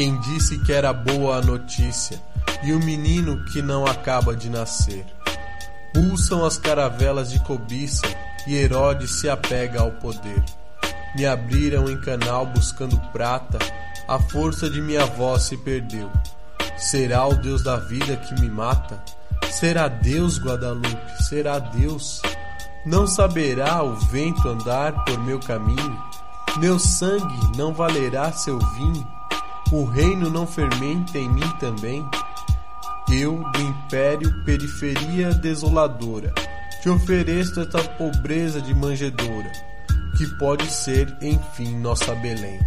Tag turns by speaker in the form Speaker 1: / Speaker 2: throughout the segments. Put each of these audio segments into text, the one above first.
Speaker 1: quem disse que era boa a notícia, e o menino que não acaba de nascer. Pulsam as caravelas de cobiça e Herodes se apega ao poder. Me abriram em canal buscando prata, a força de minha voz se perdeu. Será o Deus da vida que me mata? Será Deus, Guadalupe? Será Deus? Não saberá o vento andar por meu caminho? Meu sangue não valerá seu vinho? O reino não fermenta em mim também? Eu, do império, periferia desoladora, te ofereço esta pobreza de manjedoura, que pode ser, enfim, nossa Belém.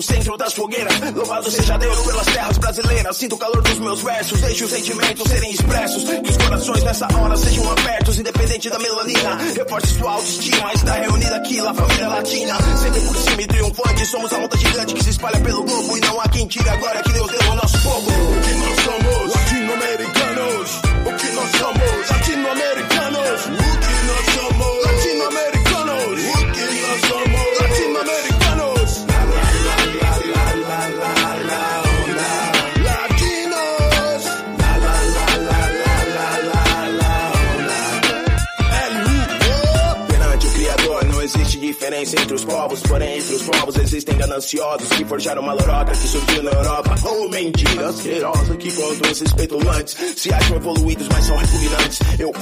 Speaker 2: Do centro das fogueiras. Louvado seja Deus pelas terras brasileiras. Sinto o calor dos meus versos, deixe os sentimentos serem expressos. Que os corações nessa hora sejam abertos, independente da melanina. Reforce sua autoestima, está reunida aqui, lá família latina. Sempre por cima e triunfante, somos a onda gigante que se espalha pelo globo. E não há quem tire agora que Deus deu o nosso povo. Existem gananciosos que forjaram uma lorota que surgiu na Europa. Oh, mentira asquerosa que contam esses petulantes se acham evoluídos, mas são repugnantes. Eu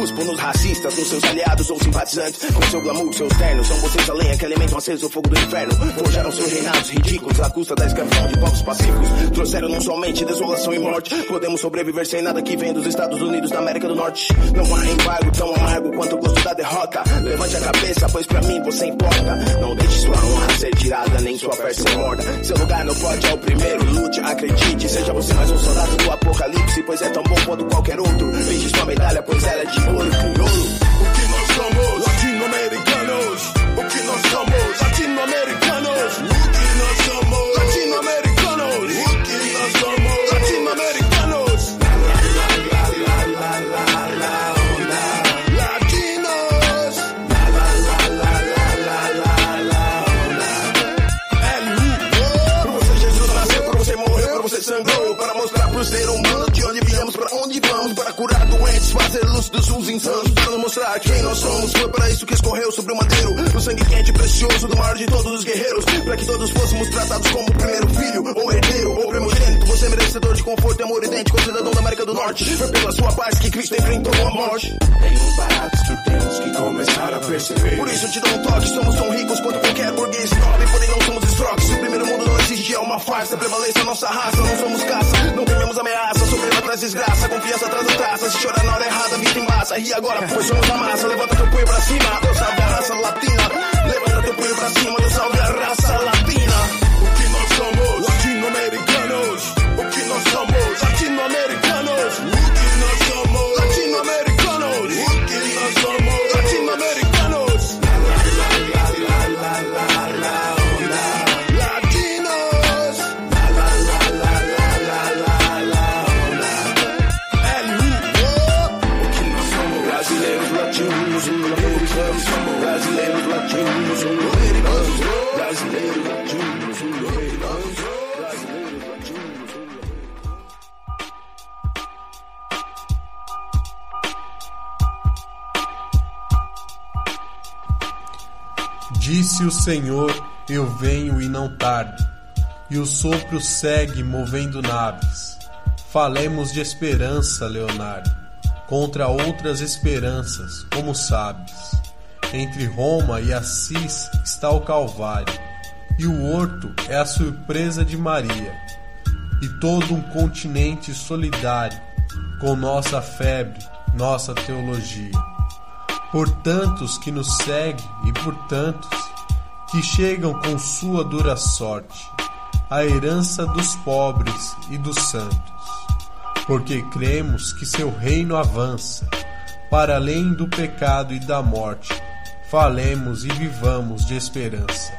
Speaker 2: Cuspo nos racistas, nos seus aliados ou simpatizantes. Com seu glamour, seus ternos, são vocês a lenha que alimentam aceso o fogo do inferno. Forjaram seus reinados ridículos à custa da escravidão de povos pacíficos. Trouxeram não somente desolação e morte. Podemos sobreviver sem nada que vem dos Estados Unidos da América do Norte. Não há embargo tão amargo quanto o gosto da derrota. Levante a cabeça, pois pra mim você importa. Não deixe sua honra ser tirada, nem sua fé ser morta. Seu lugar no pódio é o primeiro, lute, acredite. Seja você mais um soldado do apocalipse, pois é tão bom quanto qualquer outro. Beije sua medalha, pois ela é de revolucionó. Insanos, para mostrar quem nós somos. Foi para isso que escorreu sobre o madeiro, o sangue quente e precioso do maior de todos os guerreiros, para que todos fôssemos tratados como o primeiro filho, ou herdeiro, ou primogênito. Você é merecedor de conforto e amor idêntico, cidadão da América do Norte. Foi pela sua paz que Cristo enfrentou a morte. Tem uns baratos que temos que começar a perceber. Por isso te dou um toque, somos tão ricos quanto qualquer burguês nobre, porém não somos escroques. O primeiro mundo não existe, é uma farsa, prevalece a nossa raça, não somos caça, não tememos ameaça, traz desgraça, confiança traz a traça, se chorar na hora errada, vida em massa. E agora, pois somos a massa, levanta teu punho pra cima, Deus salve a raça latina. Levanta teu punho pra cima, Deus salve a raça latina.
Speaker 1: Disse o Senhor: Eu venho e não tardo, e o sopro segue movendo naves. Falemos de esperança, Leonardo, contra outras esperanças, como sabes. Entre Roma e Assis está o Calvário, e o horto é a surpresa de Maria, e todo um continente solidário com nossa febre, nossa teologia.
Speaker 3: por tantos que nos seguem e por tantos que chegam com sua dura sorte, a herança dos pobres e dos santos, porque cremos que seu reino avança para além do pecado e da morte. Falemos e vivamos de esperança.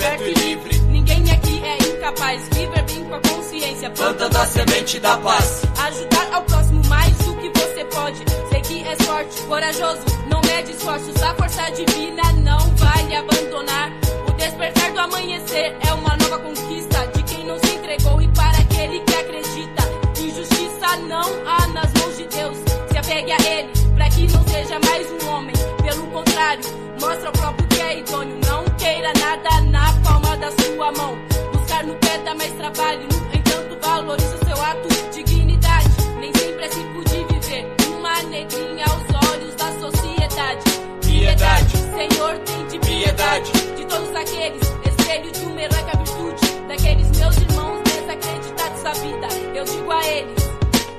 Speaker 4: Liberto e livre.
Speaker 5: Ninguém aqui é incapaz. Viver bem com a consciência.
Speaker 4: Plantando a semente da paz.
Speaker 5: Ajudar ao próximo mais do que você pode. Sei que é forte, corajoso, não mede esforços. A força divina não vai lhe abandonar. O despertar do amanhecer é uma nova conquista de quem não se entregou e para aquele que acredita. Injustiça não há nas mãos de Deus. Se apegue a Ele, para que não seja mais um homem. Pelo contrário, mostra ao próprio que é idôneo. Não queira nada na palma da sua mão. Buscar no pé dá mais trabalho. No entanto, valorize o seu ato. Dignidade, nem sempre é simples de viver. Uma negrinha aos olhos da sociedade.
Speaker 4: Piedade.
Speaker 5: Senhor, tem de
Speaker 4: Piedade.
Speaker 5: de todos aqueles, espelho de uma heróica virtude. Daqueles meus irmãos desacreditados da vida. Eu digo a eles.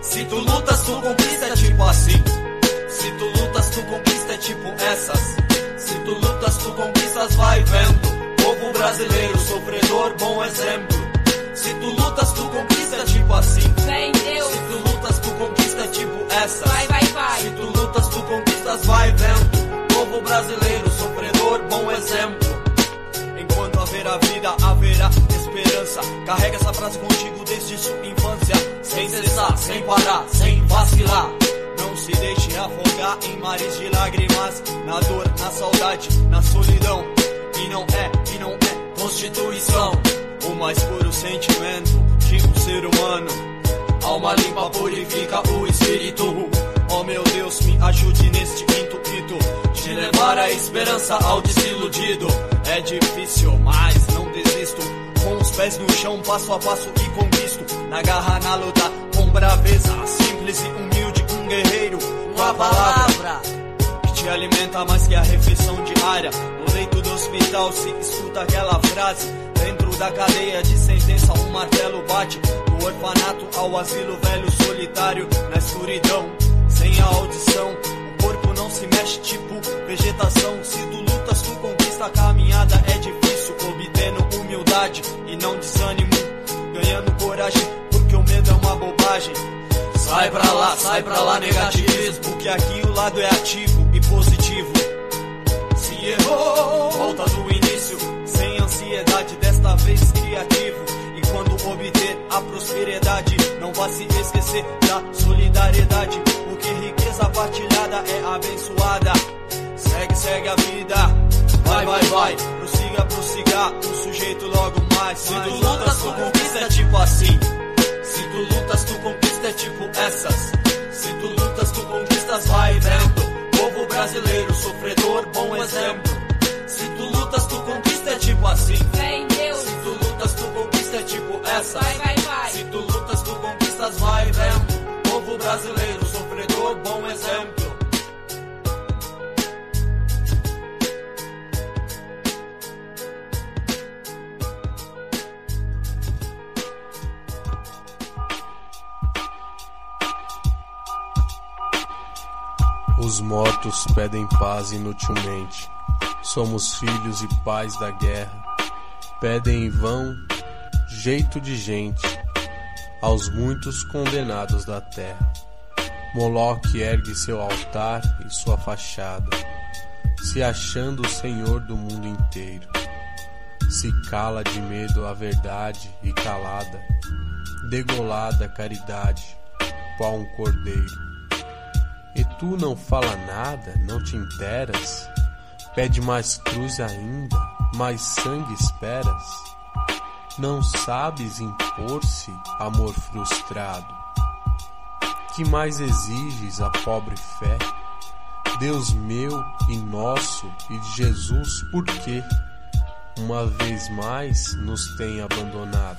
Speaker 4: Se tu lutas, tu conquista, é tipo assim. Se tu lutas, tu conquista, é tipo essas. Se tu lutas, tu conquistas, vai vendo. Povo brasileiro, sofredor, bom exemplo. Se tu lutas, tu conquista, é tipo assim.
Speaker 5: Vem Deus,
Speaker 4: Se tu lutas, tu conquista, é tipo essas.
Speaker 5: vai, vai, vai.
Speaker 4: Se tu lutas, tu conquistas, vai vendo. Povo brasileiro, sofredor, bom exemplo. Enquanto haverá vida, haverá esperança. Carrega essa frase contigo desde sua infância. Sem cessar, sem parar, sem vacilar. Não se deixe afogar em mares de lágrimas. Na dor, na saudade, na solidão. E não é, e não é constituição. O mais puro sentimento de um ser humano. Alma limpa purifica o espírito. Oh meu Deus, me ajude neste intuito de levar a esperança ao desiludido. É difícil, mas não desisto. Com os pés no chão, passo a passo e conquisto. Na garra, na luta, com braveza. Simples e humilde, um palavra que te alimenta mais que a refeição diária. No leito do hospital se escuta aquela frase. Dentro da cadeia de sentença, um martelo bate. Do orfanato ao asilo velho solitário, na escuridão, sem a audição. O corpo não se mexe, tipo vegetação. Se tu lutas, tu conquista a caminhada. É difícil, obtendo humildade e não desânimo. Ganhando coragem, porque o medo é uma bobagem. Sai pra lá, sai pra lá, negativismo. Que aqui o lado é ativo e positivo. Se errou, volta do início. Sem ansiedade, desta vez criativo. E quando obter a prosperidade, não vá se esquecer da solidariedade. Porque riqueza partilhada é abençoada. Segue, segue a vida. Vai, vai, vai. Prossiga, prossiga. O sujeito logo mais. Se tu lutas, tu conquista é tipo assim. Se tu lutas, tipo essas. Se tu lutas, tu conquistas, vai vendo. Povo brasileiro, sofredor, bom exemplo. Se tu lutas, tu conquista é tipo assim.
Speaker 1: Os mortos pedem paz inutilmente. Somos filhos e pais da guerra. Pedem em vão jeito de gente aos muitos condenados da terra. Moloque ergue seu altar e sua fachada, se achando o senhor do mundo inteiro. Se cala de medo a verdade e calada, degolada a caridade, qual um cordeiro. E tu não fala nada, não te interas? Pede mais cruz ainda, mais sangue esperas? Não sabes impor-se, amor frustrado? Que mais exiges a pobre fé? Deus meu e nosso e de Jesus, por quê? Uma vez mais nos tem abandonado.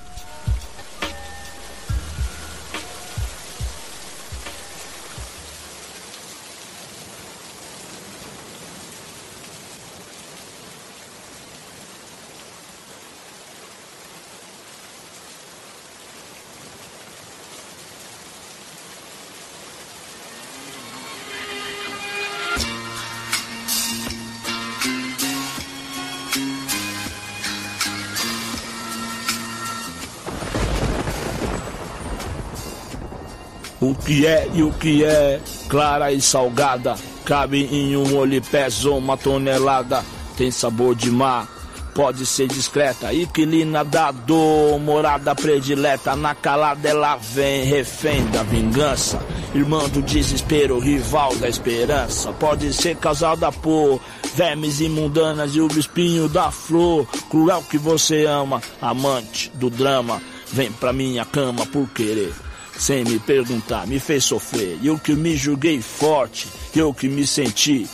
Speaker 6: Que é e o que é, clara e salgada, cabe em um olho pesa uma tonelada, tem sabor de mar. Pode ser discreta, inquilina da dor, morada predileta, na calada ela vem, refém da vingança, irmã do desespero, rival da esperança. Pode ser causada por vermes imundanas e o espinho da flor, cruel que você ama, amante do drama, vem pra minha cama por querer sem me perguntar, me fez sofrer. Eu que me julguei forte, eu que me senti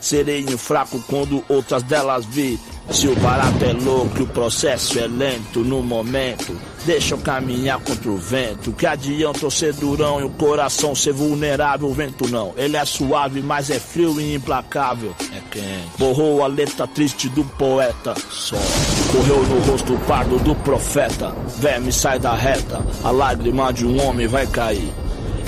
Speaker 6: sereno fraco quando outras delas vi. Se o barato é louco o processo é lento no momento, deixa eu caminhar contra o vento. Que adianta eu ser durão e o coração ser vulnerável, o vento não. Ele é suave, mas é frio e implacável. É quente. Borrou a letra triste do poeta. Só. Correu no rosto pardo do profeta. Verme sai da reta, a lágrima de um homem vai cair.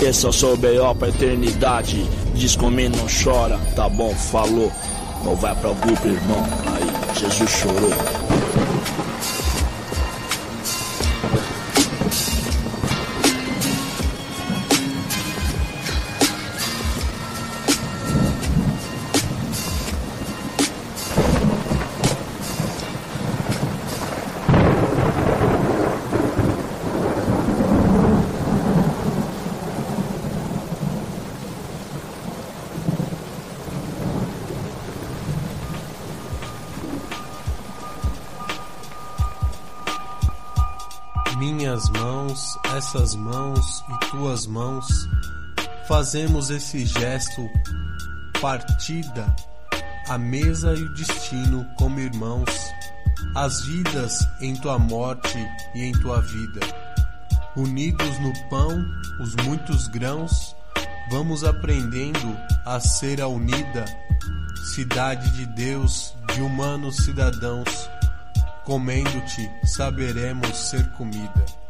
Speaker 6: Esse é o seu B.O. pra eternidade. Diz comigo não chora, tá bom, falou. Não vai pra grupo, irmão. Aí, Jesus chorou.
Speaker 1: Mãos, fazemos esse gesto partida, a mesa e o destino como irmãos, as vidas em tua morte e em tua vida. Unidos no pão, os muitos grãos, vamos aprendendo a ser a unida cidade de Deus, de humanos cidadãos. Comendo-te, saberemos ser comida.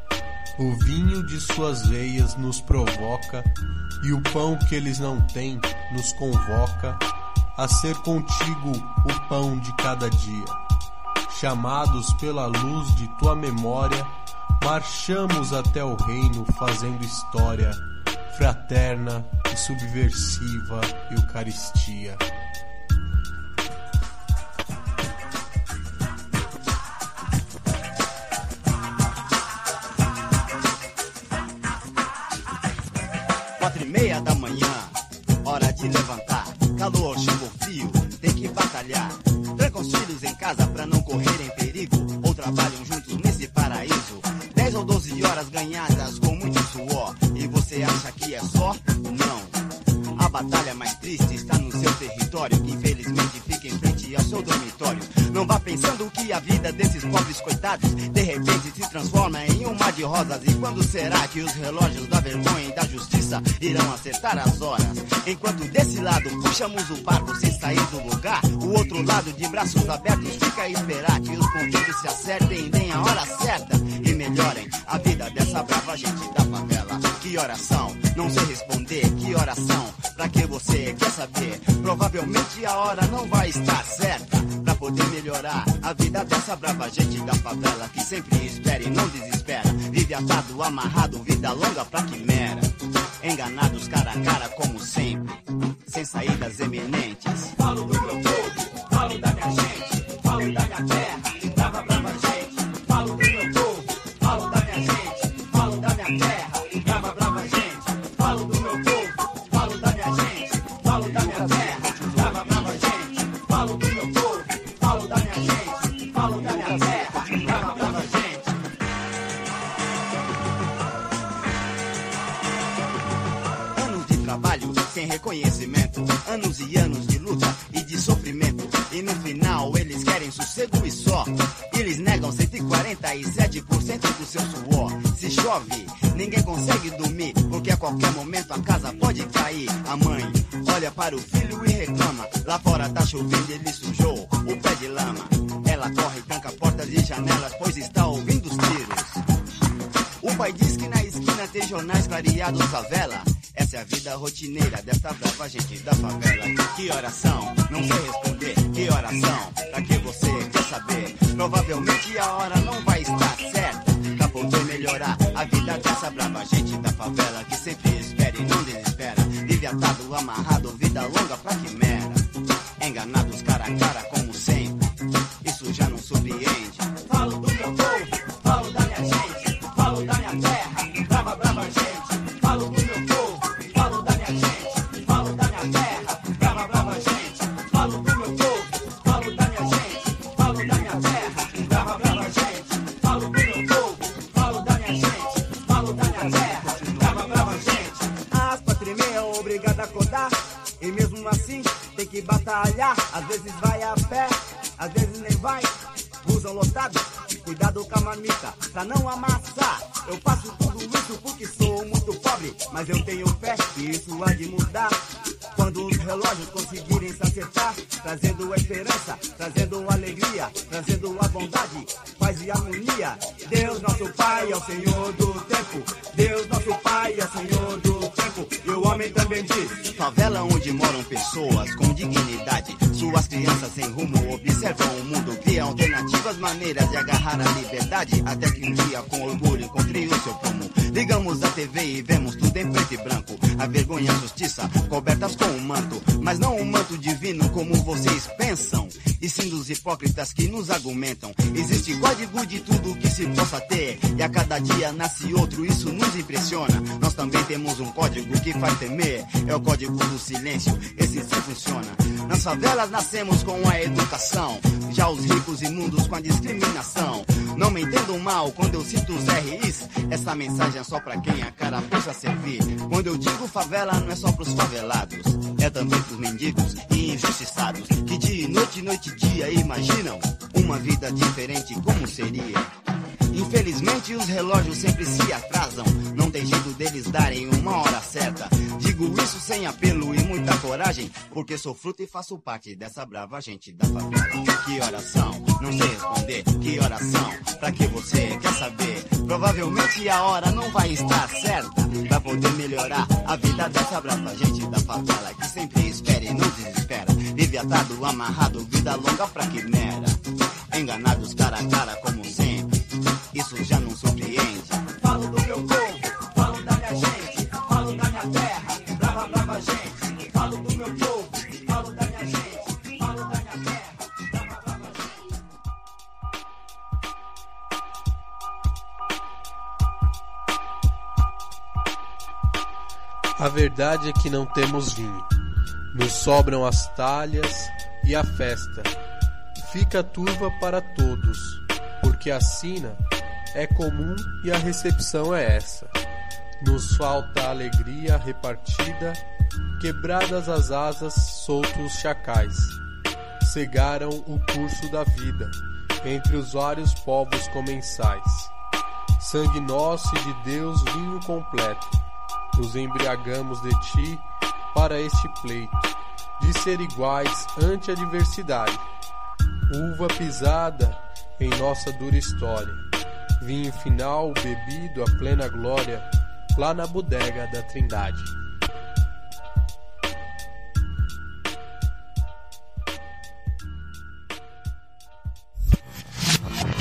Speaker 1: O vinho de suas veias nos provoca, e o pão que eles não têm nos convoca a ser contigo o pão de cada dia. Chamados pela luz de tua memória, marchamos até o reino fazendo história fraterna e subversiva Eucaristia.
Speaker 7: Para o filho e reclama: lá fora tá chovendo, ele sujou o pé de lama. Ela corre, tranca portas e janelas, pois está ouvindo os tiros. O pai diz que na esquina tem jornais clareados favela. Essa é a vida rotineira desta brava gente da favela. Que oração? Não sei responder. Que oração? Pra que você quer saber? Provavelmente a hora não vai estar certa. Pra poder melhorar a vida dessa brava gente da favela. Que de tudo que se possa ter. E a cada dia nasce outro, isso nos impressiona. Nós também temos um código que faz temer. É o código do silêncio, esse sim funciona. Nas favelas nascemos com a educação. Já os ricos imundos com a discriminação. Não me entendam mal quando eu cito os RIs. Essa mensagem é só pra quem a carapuça servir. Quando eu digo favela, não é só pros favelados. É também pros mendigos e injustiçados. Que dia noite, noite e dia imaginam uma vida diferente como seria. Infelizmente os relógios sempre se atrasam. Não tem jeito deles darem uma hora certa. Digo isso sem apelo e muita coragem, porque sou fruto e faço parte dessa brava gente da favela. Que oração? Não sei responder. Que oração? Pra que você quer saber? Provavelmente a hora não vai estar certa pra poder melhorar a vida dessa brava gente da favela que sempre espera e não desespera. Vive atado, amarrado, vida longa pra quimera. Enganados cara a cara como sempre. Já não surpreende. Falo do meu povo, falo da minha gente, falo da minha terra, brava, brava gente. Falo do meu povo, falo da minha gente, falo da minha terra, brava, brava gente.
Speaker 1: A verdade é que não temos vinho. Nos sobram as talhas e a festa. Fica turva para todos, porque a sina é comum e a recepção é essa. Nos falta a alegria repartida, quebradas as asas, soltos os chacais. Cegaram o curso da vida, entre os vários povos comensais. Sangue nosso e de Deus vinho completo, nos embriagamos de ti para este pleito, de ser iguais ante a diversidade. Uva pisada em nossa dura história, vinho final bebido a plena glória, lá na bodega da Trindade.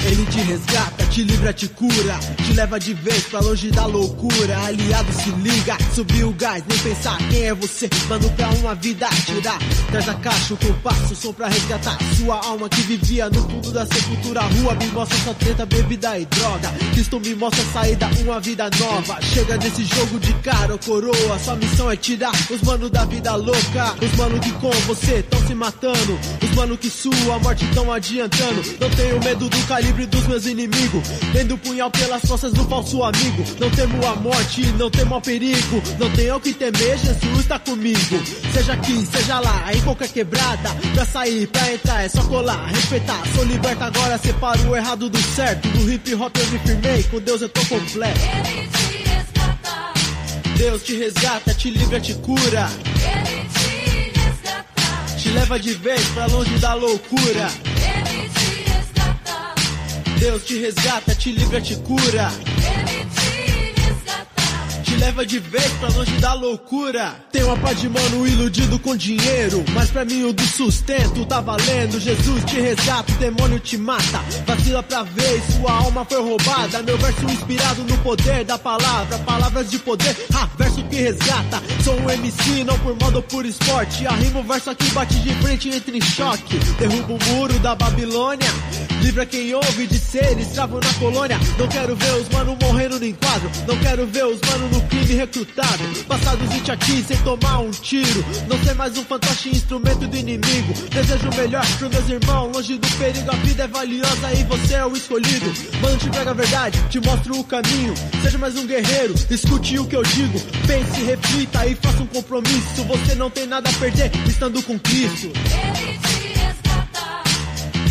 Speaker 8: Ele te resgata, te livra, te cura, te leva de vez pra longe da loucura. Aliado se liga, subiu o gás, nem pensar quem é você, mano, pra uma vida tirar. Traz a caixa, o compasso, som pra resgatar sua alma que vivia no fundo da sepultura. Rua me mostra só treta, bebida e droga. Cristo me mostra a saída, uma vida nova. Chega nesse jogo de cara ou coroa, sua missão é tirar os mano da vida louca. Os mano que com você tão se matando, os mano que sua morte tão adiantando. Não tenho medo do calibre dos meus inimigos. Tendo punhal pelas costas do falso amigo. Não temo a morte, não temo ao perigo. Não tenho o que temer, Jesus tá comigo. Seja aqui, seja lá, em qualquer quebrada. Pra sair, pra entrar, é só colar, respeitar. Sou liberta agora, separo o errado do certo. No hip hop eu me firmei, com Deus eu tô completo.
Speaker 5: Ele te resgata,
Speaker 8: Deus te resgata, te livra, te cura.
Speaker 5: ele te
Speaker 8: Te leva de vez pra longe da loucura.
Speaker 5: ele te resgata,
Speaker 8: Deus te resgata, te livra, te cura. Leva de vez pra longe da loucura. Tem uma pá de mano iludido com dinheiro. Mas pra mim o do sustento tá valendo. Jesus te resgata, o demônio te mata. Vacila pra ver, sua alma foi roubada. Meu verso inspirado no poder da palavra. Palavras de poder, ah, verso que resgata. Sou um MC, não por moda ou por esporte. Arrimo o verso aqui, bate de frente, entra em choque. Derruba o muro da Babilônia. Livra quem ouve de ser escravo na colônia. Não quero ver os mano morrendo no enquadro. Não quero ver os mano no crime recrutado. Passar dos 20 aqui sem tomar um tiro. Não ser mais um fantoche instrumento do inimigo. Desejo o melhor pros meus irmãos. Longe do perigo, a vida é valiosa e você é o escolhido. Mano, te pega a verdade, te mostro o caminho. Seja mais um guerreiro, escute o que eu digo. Pense, reflita e faça um compromisso. Você não tem nada a perder estando com Cristo.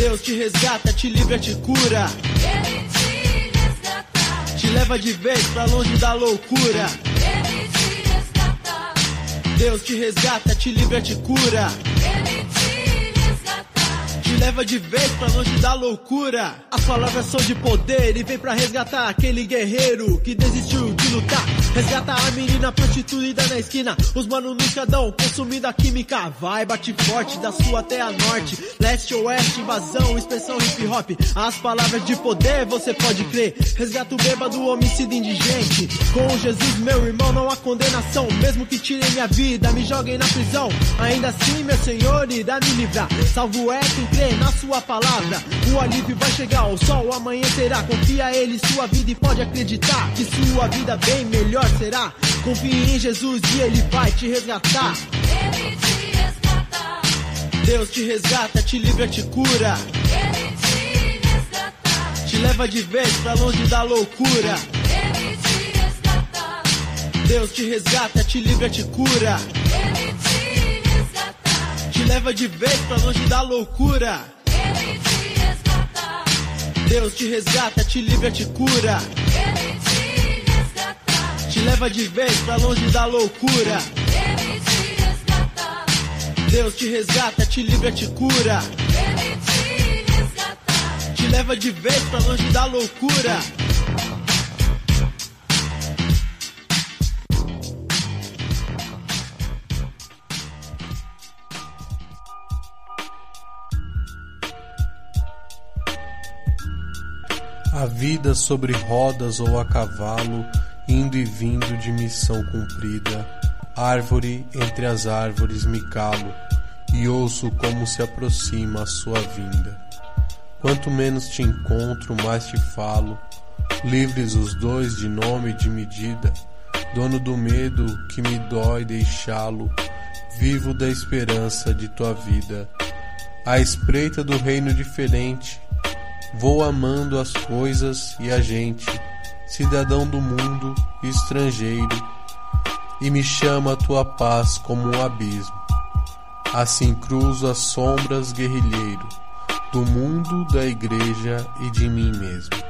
Speaker 8: Deus te resgata, te livra, te cura.
Speaker 5: ele te resgata,
Speaker 8: Te leva de vez pra longe da loucura.
Speaker 5: ele te resgata,
Speaker 8: Deus te resgata, te livra, te cura. Leva de vez pra longe da loucura. As palavras são de poder e vem pra resgatar aquele guerreiro que desistiu de lutar. Resgata a menina prostituída na esquina. Os mano no escadão consumindo a química. Vai, bate forte da sul até a norte. Leste, oeste, invasão, expressão hip hop. As palavras de poder você pode crer. Resgata o bêbado, homicídio indigente. Com Jesus, meu irmão, não há condenação. Mesmo que tirem minha vida, me joguem na prisão. Ainda assim, meu Senhor irá me livrar. Salvo é quem crê na sua palavra. O alívio vai chegar, o sol amanhecerá. Confia ele, sua vida e pode acreditar que sua vida bem melhor será. Confie em Jesus e ele vai te resgatar.
Speaker 5: Ele te resgata,
Speaker 8: Deus te resgata, te livra, te cura.
Speaker 5: ele te resgata,
Speaker 8: Te leva de vez pra longe da loucura.
Speaker 5: ele te resgata,
Speaker 8: Deus te resgata, te livra, te cura.
Speaker 5: ele
Speaker 8: leva de vez pra longe da loucura.
Speaker 5: ele te resgata,
Speaker 8: Deus te resgata, te livra, te cura.
Speaker 5: ele te resgata,
Speaker 8: Te leva de vez pra longe da loucura.
Speaker 5: ele te resgata,
Speaker 8: Deus te resgata, te livra, te cura.
Speaker 5: ele te resgata.
Speaker 8: Te leva de vez pra longe da loucura.
Speaker 1: A vida sobre rodas ou a cavalo, indo e vindo de missão cumprida. Árvore entre as árvores me calo e ouço como se aproxima a sua vinda. Quanto menos te encontro, mais te falo. Livres os dois de nome e de medida, dono do medo que me dói deixá-lo, vivo da esperança de tua vida. À espreita do reino diferente, Vou amando as coisas e a gente, cidadão do mundo e estrangeiro, e me chama a tua paz como um abismo. Assim cruzo as sombras, guerrilheiro, do mundo, da igreja e de mim mesmo.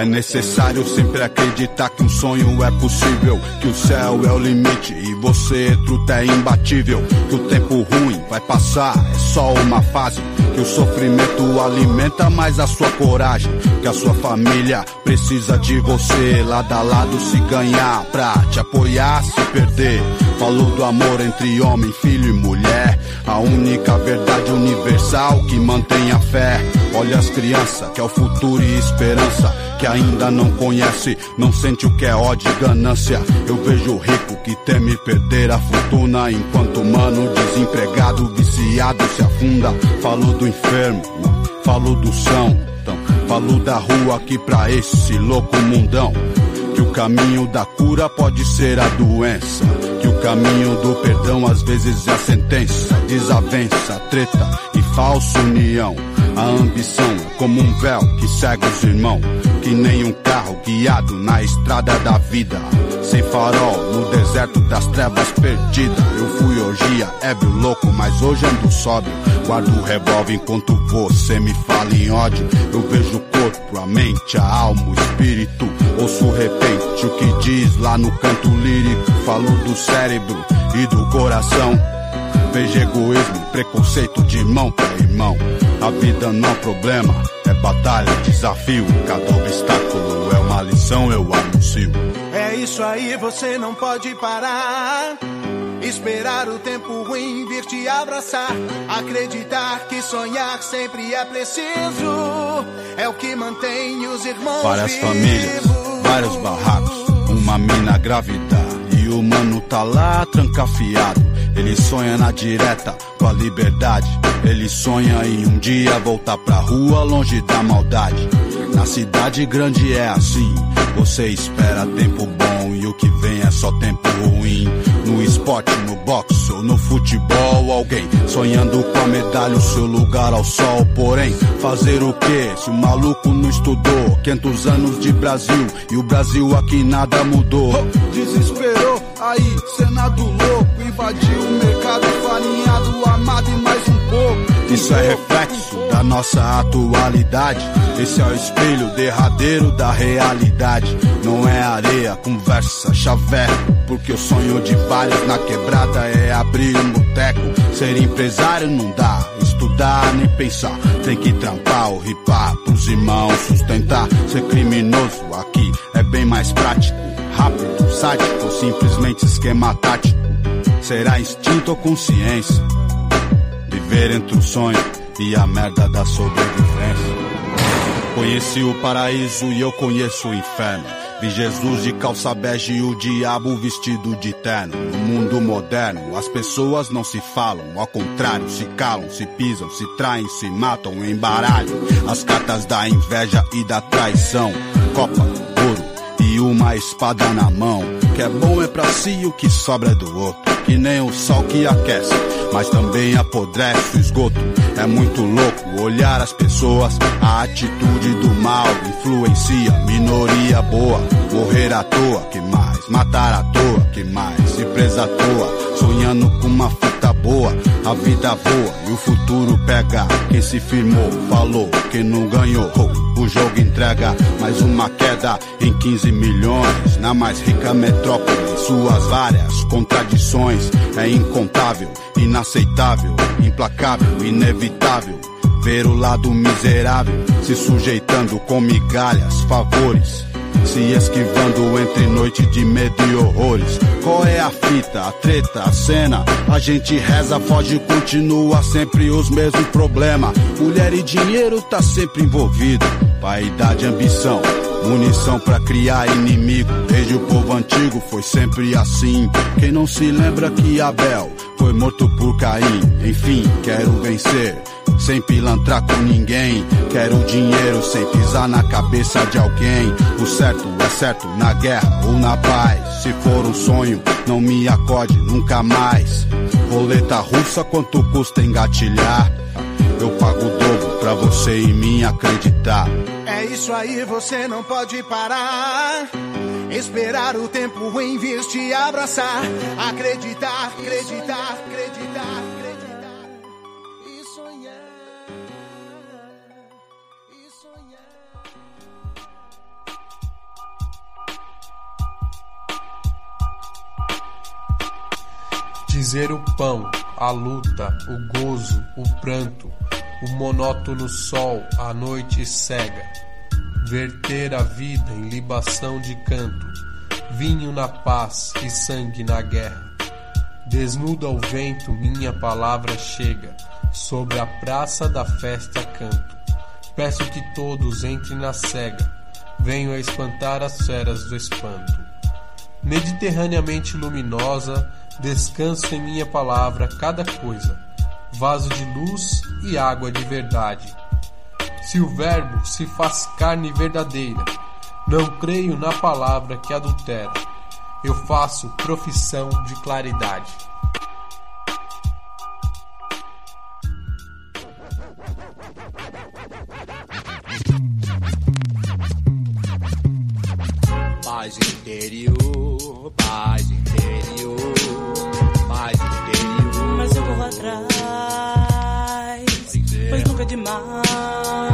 Speaker 9: É necessário sempre acreditar que um sonho é possível, que o céu é o limite e você truta é imbatível, que o tempo ruim vai passar, é só uma fase, que o sofrimento alimenta mais a sua coragem, que a sua família precisa de você, lado a lado se ganhar, pra te apoiar, se perder. Falou do amor entre homem, filho e mulher, a única verdade universal que mantém a fé. Olha as crianças, que é o futuro e esperança, que ainda não conhece, não sente o que é ódio e ganância. Eu vejo o rico que teme perder a fortuna, enquanto o mano desempregado, viciado se afunda. Falou do enfermo, falou do são, então, falou da rua aqui pra esse louco mundão. Que o caminho da cura pode ser a doença. Que o caminho do perdão às vezes é a sentença. Desavença, treta e falsa união. A ambição é como um véu que cega os irmãos. Que nem um carro guiado na estrada da vida. Sem farol, no deserto das trevas perdida. Eu fui orgia, ébrio louco, mas hoje ando sóbrio. Guardo o revólver enquanto você me fala em ódio. Eu vejo o corpo, a mente, a alma, o espírito. Ouço repente o que diz lá no canto lírico. Falo do cérebro e do coração. Vejo egoísmo, preconceito de irmão pra irmão. A vida não é problema, batalha, desafio. Cada obstáculo é uma lição, eu anuncio.
Speaker 2: É isso aí, você não pode parar. Esperar o tempo ruim vir te abraçar. Acreditar que sonhar sempre é preciso. É o que mantém os irmãos
Speaker 9: Várias
Speaker 2: vivos.
Speaker 9: famílias, vários barracos, uma mina grávida mano tá lá trancafiado. Ele sonha na direta com a liberdade. Ele sonha em um dia voltar pra rua longe da maldade. Na cidade grande é assim. Você espera tempo bom e o que vem é só tempo ruim. No esporte, no boxe ou no futebol, alguém sonhando com a medalha, o seu lugar ao sol. Porém, fazer o que se o maluco não estudou? 500 anos de Brasil e o Brasil aqui nada mudou. Desesperou, aí, Senado louco, invadiu o mercado farinhado, amado e mais um pouco. Isso é reflexo da nossa atualidade. Esse é o espelho derradeiro da realidade. Não é areia, conversa, chaveco. Porque o sonho de vários na quebrada é abrir um boteco. Ser empresário não dá, estudar nem pensar. Tem que trampar ou ripar pros irmãos sustentar. Ser criminoso aqui é bem mais prático. Rápido, sádico ou simplesmente esquema tático. Será instinto ou consciência? Viver entre o sonho e a merda da sobrevivência. Conheci o paraíso e eu conheço o inferno. Vi Jesus de calça bege e o diabo vestido de terno. No mundo moderno, as pessoas não se falam, ao contrário, se calam, se pisam, se traem, se matam, embaralham. As cartas da inveja e da traição. Copa, uma espada na mão. Que é bom é pra si o que sobra é do outro. Que nem o sol que aquece, mas também apodrece o esgoto. É muito louco olhar as pessoas, a atitude do mal influencia. Minoria boa, morrer à toa, que mais? Matar à toa, que mais? Se presa à toa, sonhando com uma fita boa. A vida voa e o futuro pega. Quem se firmou, falou, quem não ganhou. O jogo entrega mais uma queda em 15 milhões. Na mais rica metrópole, suas várias contradições. É incontável, inaceitável, implacável, inevitável. Ver o lado miserável se sujeitando com migalhas, favores. Se esquivando entre noite de medo e horrores. Qual é a fita, a treta, a cena? A gente reza, foge, continua sempre os mesmos problemas. Mulher e dinheiro tá sempre envolvido. Vaidade, ambição, munição pra criar inimigo. Desde o povo antigo foi sempre assim. Quem não se lembra que Abel foi morto por Caim? Enfim, quero vencer sem pilantrar com ninguém. Quero dinheiro sem pisar na cabeça de alguém. O certo é certo na guerra ou na paz. Se for um sonho, não me acorde nunca mais. Roleta russa, quanto custa engatilhar? Eu pago o dobro pra você em mim acreditar.
Speaker 2: É isso aí, você não pode parar.
Speaker 10: Esperar o tempo em vez de abraçar. Acreditar, acreditar, acreditar, acreditar. E sonhar. E sonhar.
Speaker 1: Dizer o pão, a luta, o gozo, o pranto, o monótono sol, a noite cega. Verter a vida em libação de canto, vinho na paz e sangue na guerra. Desnudo ao vento, minha palavra chega, sobre a praça da festa canto. Peço que todos entrem na cega, venho a espantar as feras do espanto. Mediterraneamente luminosa, descanso em minha palavra cada coisa, vaso de luz e água de verdade. Se o Verbo se faz carne verdadeira, não creio na palavra que adultera, eu faço profissão de claridade.
Speaker 11: Paz interior, paz
Speaker 12: nunca é demais.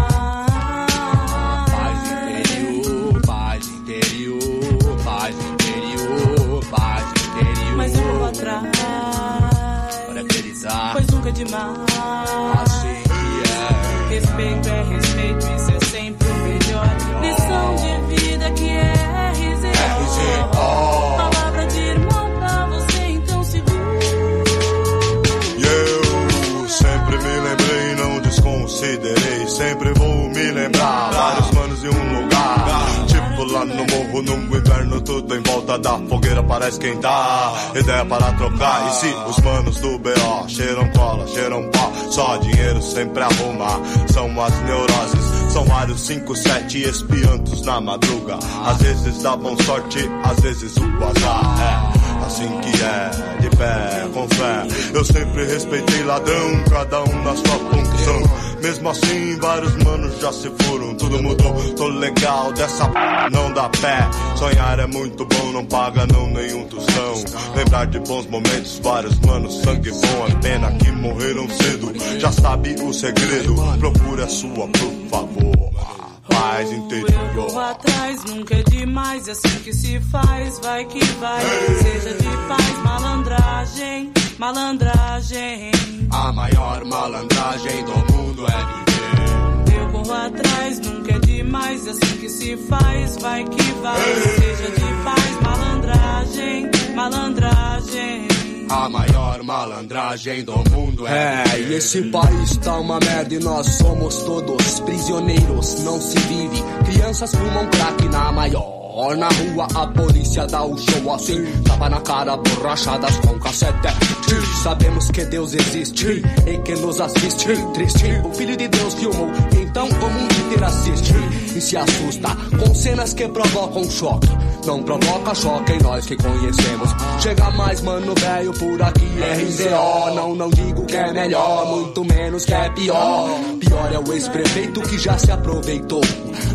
Speaker 13: Tudo em volta da fogueira para esquentar. Ideia para trocar. E se os manos do BO cheiram cola, cheiram pó, só dinheiro sempre arruma. São as neuroses. São vários 5, 7 espiantos na madruga. Às vezes bom sorte, às vezes o azar. É assim que é, de pé, com fé. Eu sempre respeitei ladrão, cada um na sua função. Mesmo assim, vários manos já se foram, tudo mudou. Tô legal dessa p, não dá pé. Sonhar é muito bom, não paga não nenhum tostão. Lembrar de bons momentos, vários manos, sangue bom, é pena que morreram cedo. Já sabe o segredo, procure a sua, por favor. Paz
Speaker 12: Eu
Speaker 13: interior.
Speaker 12: corro atrás, nunca é demais, é assim que se faz, vai que vai. Seja de paz, malandragem, malandragem.
Speaker 11: A maior malandragem do mundo é viver.
Speaker 12: Eu corro atrás, nunca é demais, é assim que se faz, vai que vai. Seja de paz, malandragem, malandragem.
Speaker 11: A maior malandragem do mundo é
Speaker 14: É, e esse país tá uma merda e nós somos todos prisioneiros, não se vive. Crianças fumam crack na maior. Na rua a polícia dá o show assim, tapa na cara, borrachadas com cassete. Sabemos que Deus existe e que nos assiste. Triste, o Filho de Deus filmou, então o mundo inteiro assiste. E se assusta com cenas que provocam choque. Não provoca choque em nós que conhecemos. Chega mais, mano, velho, por aqui RZO. Não, não digo que é melhor, muito menos que é pior. Pior é o ex-prefeito que já se aproveitou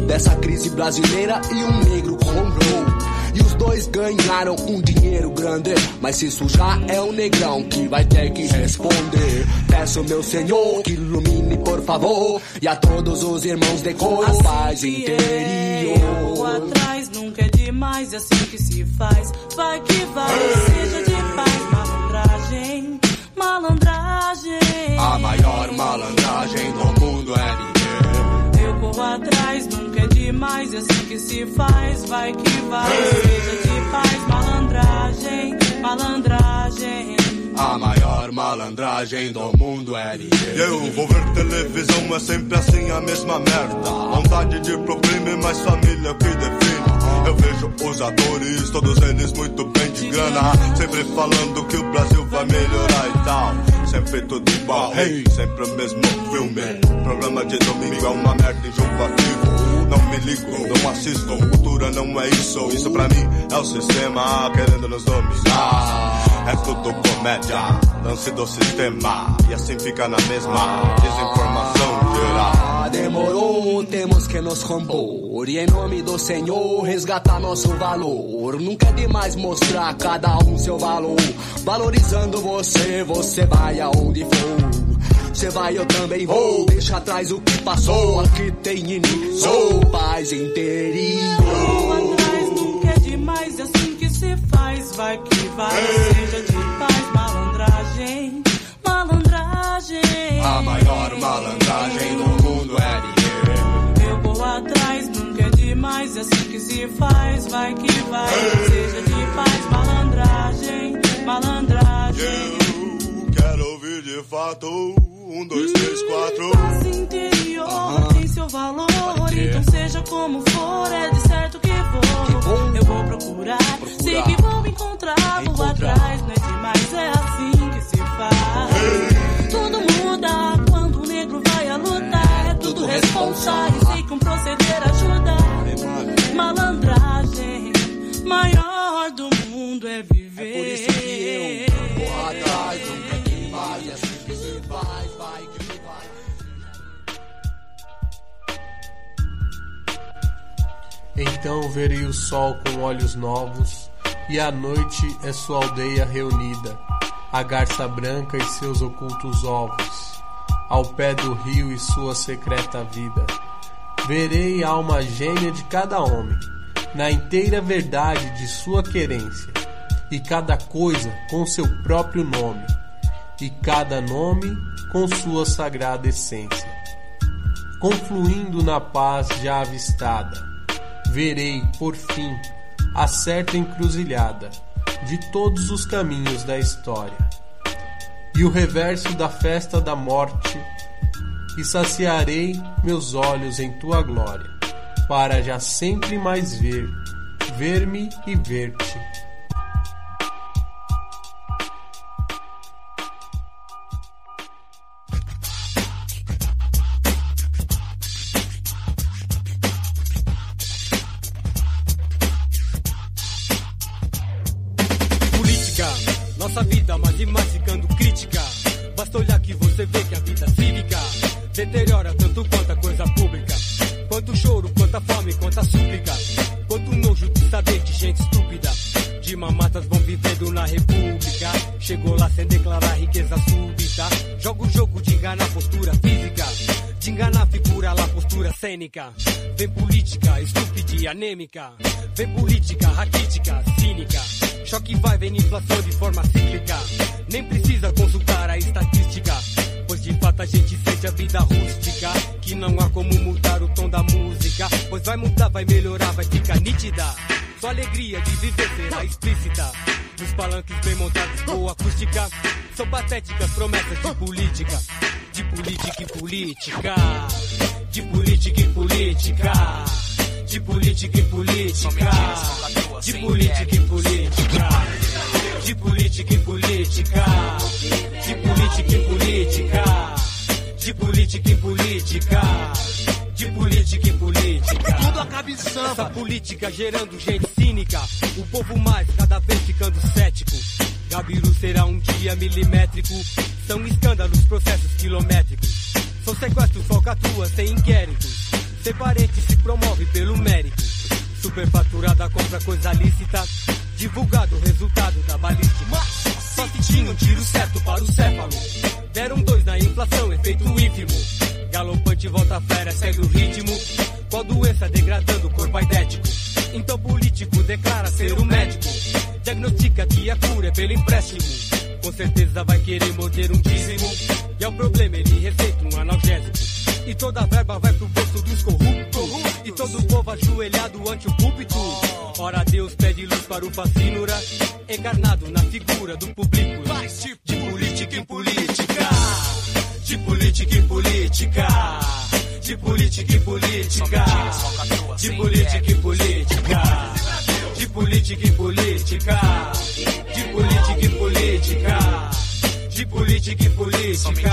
Speaker 14: dessa crise brasileira e um negro comprou. E os dois ganharam um dinheiro grande. Mas se sujar é o negrão que vai ter que responder. Peço meu senhor que ilumine, por favor. E a todos os irmãos de cor, paz
Speaker 12: Assim que é,
Speaker 14: interior.
Speaker 12: atrás, nunca é demais, é assim que se faz, vai que vai. Seja de paz, malandragem, malandragem.
Speaker 11: A maior malandragem do mundo é viver.
Speaker 12: Eu corro atrás, nunca é demais, é assim que se faz, vai que vai. Seja de paz, malandragem, malandragem.
Speaker 11: A maior malandragem do mundo é.
Speaker 13: E eu vou ver televisão, é sempre assim a mesma merda. Vontade de problema, mas família que define. Eu vejo os atores, todos eles muito bem de grana. Sempre falando que o Brasil vai melhorar e tal. Sempre tudo igual, hey, sempre o mesmo filme. Programa de domingo é uma merda enjoativo. Não me ligo, não assisto. Cultura não é isso. Isso pra mim é o sistema querendo nos dominar. é tudo comédia, lance do sistema, e assim fica na mesma desinformação geral.
Speaker 14: Demorou, temos que nos compor e em nome do Senhor resgatar nosso valor. Nunca é demais mostrar cada um seu valor. Valorizando você, você vai aonde for. Você vai, eu também vou. Deixa atrás o que passou. Aqui tem início, paz interior.
Speaker 12: atrás nunca é demais, é assim que se faz. Vai que vai, seja de paz, malandragem, malandragem.
Speaker 15: A maior malandragem do mundo
Speaker 12: demais, é assim que se faz. Vai que vai, seja de paz, malandragem, malandragem.
Speaker 13: Quero ouvir de fato, um, dois, três, quatro.
Speaker 12: Paz interior tem seu valor, então seja como for, é de certo que vou. Eu vou procurar, sei que vou encontrar, vou atrás, não é demais, é assim que se faz. Tudo muda quando o negro vai a lutar, é tudo responsável, sei que um proceder ajuda. Malandragem, maior do mundo é viver.
Speaker 14: É por isso que eu vou atrás, nunca é demais, é assim que se faz, vai que vai.
Speaker 1: Então verei o sol com olhos novos, e a noite é sua aldeia reunida, a garça branca e seus ocultos ovos, ao pé do rio e sua secreta vida. Verei a alma gêmea de cada homem, na inteira verdade de sua querência, e cada coisa com seu próprio nome, e cada nome com sua sagrada essência. Confluindo na paz já avistada, verei, por fim, a certa encruzilhada de todos os caminhos da história. E o reverso da festa da morte, e saciarei meus olhos em tua glória, para já sempre mais ver, ver-me e ver-te.
Speaker 16: Cênica. Vem política, estúpida e anêmica. Vem política, raquítica, cínica. Choque vai, vem inflação de forma cíclica. Nem precisa consultar a estatística. Pois de fato a gente sente a vida rústica. Que não há como mudar o tom da música. Pois vai mudar, vai melhorar, vai ficar nítida. Sua alegria de viver será explícita. Nos palanques bem montados, boa acústica. São patéticas promessas de política. De política e política. De política e política. De política e política. De política e política. De política e política. De política e política. De política e política. De política e política.
Speaker 8: Tudo acaba em samba.
Speaker 16: Essa política gerando gente cínica. O povo mais cada vez ficando cético. Gabiru será um dia milimétrico. São escândalos, processos quilométricos. São sequestros, falcatrua, sem inquéritos. Ser parente se promove pelo mérito. Superfaturada compra coisa lícita. Divulgado o resultado da balística. Só se tinha um tiro certo para o céfalo. Deram dois na inflação, efeito ínfimo. Galopante volta fera, segue o ritmo. Qual doença degradando o corpo aidético? Então político declara ser o médico. Diagnostica que a cura é pelo empréstimo. Com certeza vai querer morder um dízimo. E é o problema, ele receita um analgésico. E toda a verba vai pro bolso dos corruptos. E todo o povo ajoelhado ante o púlpito. Ora Deus pede luz para o fascínora. Encarnado na figura do público. De política em política. De política em política. De política em política. De política em política. De política em política. De política em política. Política política política.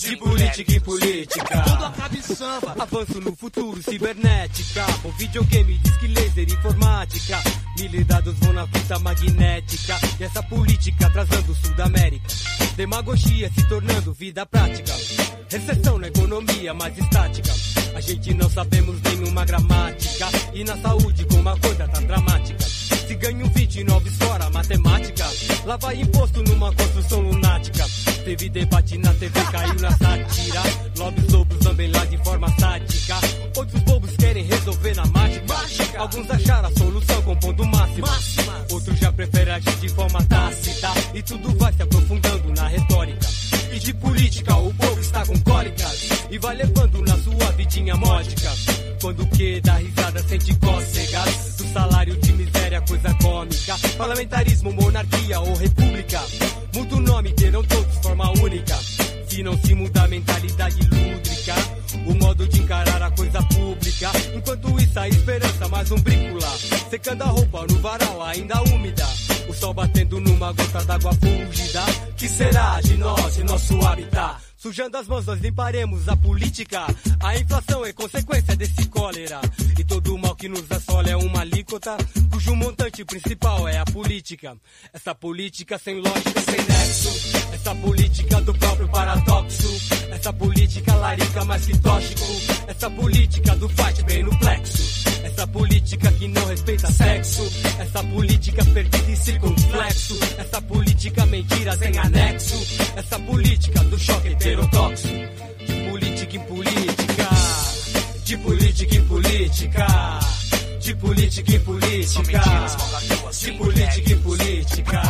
Speaker 16: De política e política.
Speaker 10: Tudo acaba em samba.
Speaker 16: Avanço no futuro, cibernética. O videogame diz que laser informática. Mil dados vão na fita magnética. E essa política atrasando o sul da América. Demagogia se tornando vida prática. Recessão na economia mais estática. A gente não sabemos nenhuma gramática. E na saúde, como a coisa tá dramática. Se ganha um 29 fora matemática. Lá vai imposto numa construção lunática. Teve debate na TV, caiu na sátira. Lobbies lobos também lá de forma sádica. Outros bobos querem resolver na mágica. Alguns acharam a solução compondo máxima. Outros já preferem agir de forma tácita. E tudo vai se aprofundando na retórica. E de política o povo está com cólicas. E vai levando na sua vidinha módica. Quando que dá risada, sente cócegas. Do salário de miséria, coisa cômica. Parlamentarismo, monarquia ou república. Muda o nome, terão todos forma única. Se não se muda a mentalidade lúdica, o modo de encarar a coisa pública. Enquanto isso, a esperança mais um brinco lá. Secando a roupa no varal, ainda úmida. O sol batendo numa gota d'água fúlgida. Que será de nós e nosso habitat? Sujando as mãos, nós limparemos a política. A inflação é consequência desse cólera. E todo o mal que nos assola é uma alíquota, cujo montante principal é a política. Essa política sem lógica, sem nexo. Essa política do próprio paradoxo. Essa política larica mais que tóxico. Essa política do fight bem no plexo. Essa política que não respeita sexo. Essa política perdida e circunflexo. Essa política mentira sem anexo. Essa política do choque heterodoxo. De política em política. De política em política. De política em política. De política em política.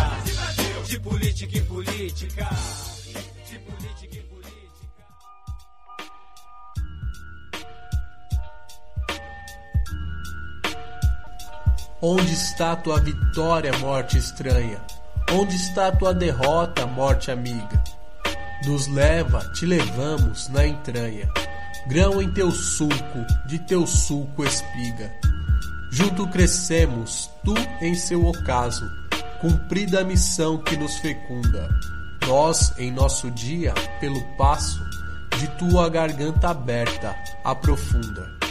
Speaker 16: De política em política. De política em política.
Speaker 1: Onde está tua vitória, morte estranha? Onde está tua derrota, morte amiga? Nos leva, te levamos na entranha, grão em teu sulco, de teu sulco espiga. Junto crescemos, tu em seu ocaso, cumprida a missão que nos fecunda. Nós, em nosso dia, pelo passo de tua garganta aberta, aprofunda.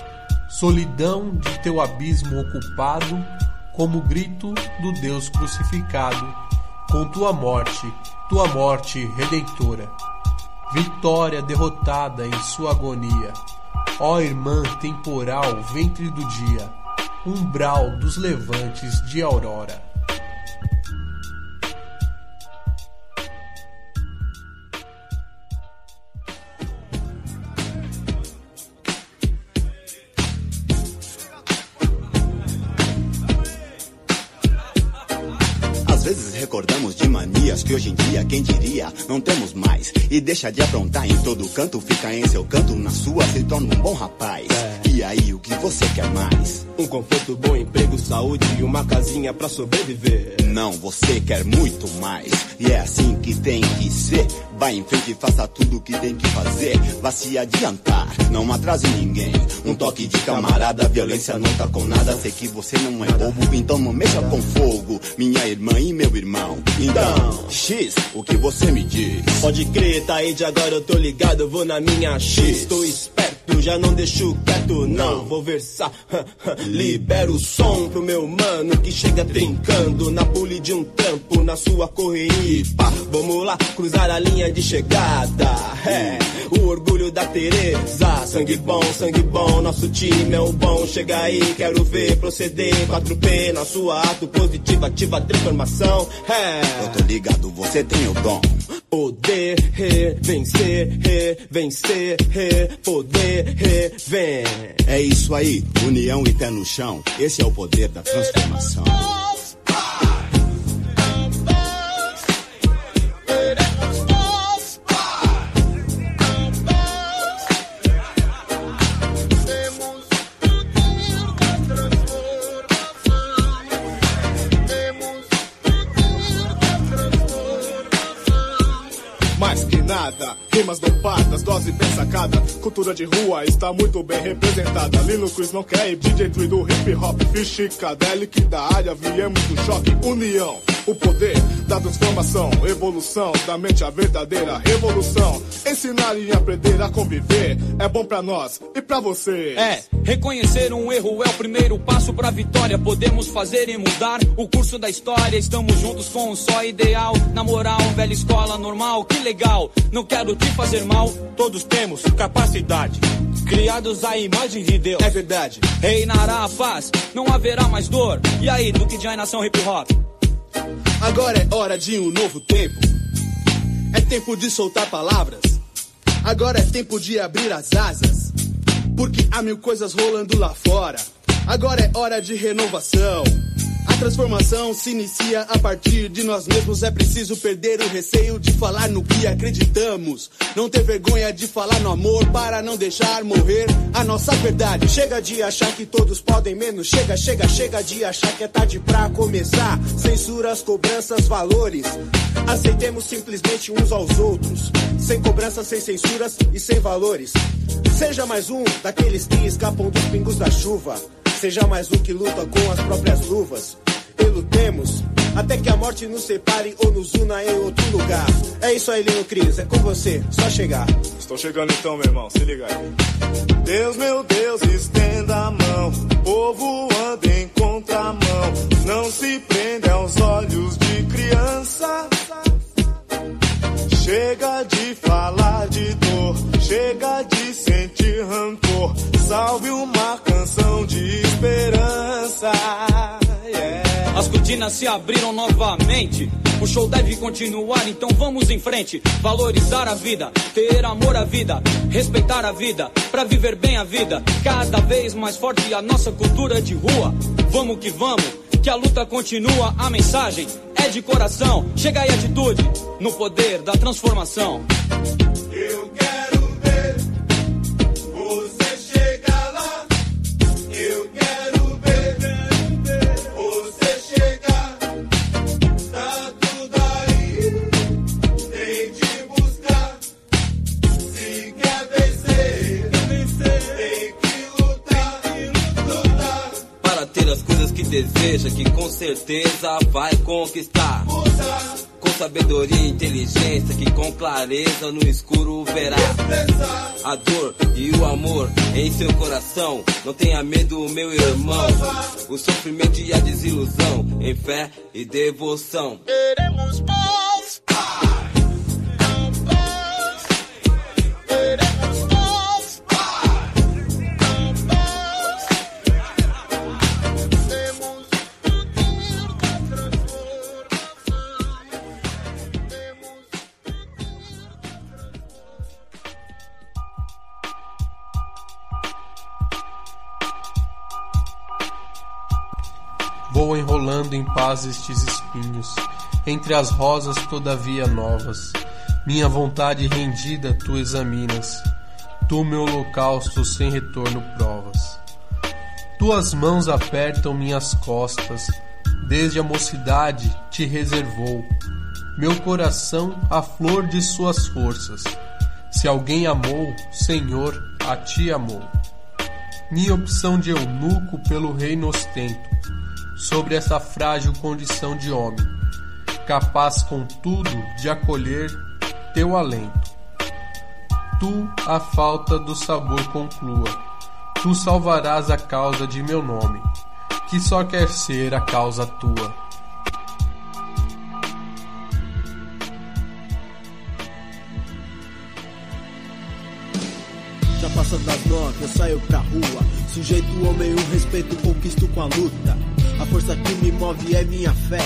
Speaker 1: Solidão de teu abismo ocupado, como grito do Deus crucificado, com tua morte, tua morte redentora. Vitória derrotada em sua agonia. Ó irmã temporal, ventre do dia, umbral dos levantes de aurora.
Speaker 7: Vezes recordamos de manias que hoje em dia, quem diria, não temos mais. E deixa de aprontar em todo canto, fica em seu canto, na sua se torna um bom rapaz. E aí, o que você quer mais?
Speaker 17: Um conforto, bom emprego, saúde e uma casinha pra sobreviver.
Speaker 7: Não, você quer muito mais. E é assim que tem que ser. Vai em frente e faça tudo o que tem que fazer. Vá se adiantar, não atrase ninguém. Um toque de camarada, violência não tá com nada. Sei que você não é bobo, então não mexa com fogo. Minha irmã e meu irmão. Então, X, o que você me diz?
Speaker 17: Pode crer, tá aí de agora eu tô ligado, vou na minha X. Tô esperto, já não deixo quieto, não. Vou versar, libera o som pro meu mano que chega trincando na pule de um trampo na sua correria. Vamos lá, cruzar a linha de chegada. É, o orgulho da Tereza. Sangue bom, sangue bom, nosso time é o bom. Chega aí, quero ver proceder. 4P na sua ato positivo, ativa a transformação. É,
Speaker 7: Eu tô ligado, você tem o dom.
Speaker 17: Poder, vencer, re, vencer, re, poder, re, vem.
Speaker 7: É isso aí, união e pé no chão. Esse é o poder da transformação.
Speaker 18: Que nada, rimas dopadas, dose bem sacada. Cultura de rua está muito bem representada. Lino Cruz não quer ir, DJ Tree do hip hop. Fish Cadelic da área, viemos do choque. União,
Speaker 19: o poder da transformação, evolução da mente, a verdadeira revolução. Ensinar e aprender a conviver é bom pra nós e pra você.
Speaker 20: É, reconhecer um erro é o primeiro passo pra vitória. Podemos fazer e mudar o curso da história. Estamos juntos com um só ideal. Na moral, velha escola normal, que legal. Não quero te fazer mal, todos temos capacidade. Criados à imagem de Deus.
Speaker 15: É verdade.
Speaker 20: Reinará a paz, não haverá mais dor. E aí, do que já é nação hip hop?
Speaker 15: Agora é hora de um novo tempo. É tempo de soltar palavras. Agora é tempo de abrir as asas. Porque há mil coisas rolando lá fora. Agora é hora de renovação. Transformação se inicia a partir de nós mesmos. É preciso perder o receio de falar no que acreditamos. Não ter vergonha de falar no amor para não deixar morrer a nossa verdade.
Speaker 10: Chega de achar que todos podem menos. Chega, chega, chega de achar que é tarde pra começar. Censuras, cobranças, valores. Aceitemos simplesmente uns aos outros. Sem cobranças, sem censuras e sem valores. Seja mais um daqueles que escapam dos pingos da chuva. Seja mais um que luta com as próprias luvas. E lutemos até que a morte nos separe ou nos una em outro lugar. É isso aí, Lino Cris, é com você, só chegar.
Speaker 19: Estou chegando então, meu irmão, se liga aí.
Speaker 18: Deus, meu Deus, estenda a mão. Povo anda em contramão. Não se prende aos olhos de criança. Chega de falar de dor, chega de sentir rancor. Salve uma canção de esperança.
Speaker 20: Cortinas se abriram novamente. O show deve continuar, então vamos em frente. Valorizar a vida, ter amor à vida, respeitar a vida, pra viver bem a vida. Cada vez mais forte a nossa cultura de rua. Vamos que vamos, que a luta continua. A mensagem é de coração. Chega aí, atitude, no poder da transformação.
Speaker 18: Eu quero
Speaker 21: deseja, que com certeza vai conquistar. Com sabedoria e inteligência, que com clareza no escuro verá a dor e o amor em seu coração. Não tenha medo, meu irmão. O sofrimento e a desilusão, em fé e devoção.
Speaker 18: Queremos paz.
Speaker 1: Enrolando em paz estes espinhos, entre as rosas todavia novas. Minha vontade rendida tu examinas, tu meu holocausto sem retorno provas. Tuas mãos apertam minhas costas, desde a mocidade te reservou. Meu coração a flor de suas forças. Se alguém amou, Senhor, a ti amou. Minha opção de eunuco pelo reino ostento sobre essa frágil condição de homem, capaz contudo de acolher teu alento. Tu a falta do sabor conclua, tu salvarás a causa de meu nome, que só quer ser a causa tua.
Speaker 8: Já passando das nove, eu saio pra rua. Sujeito homem, o respeito conquisto com a luta. A força que me move é minha fé.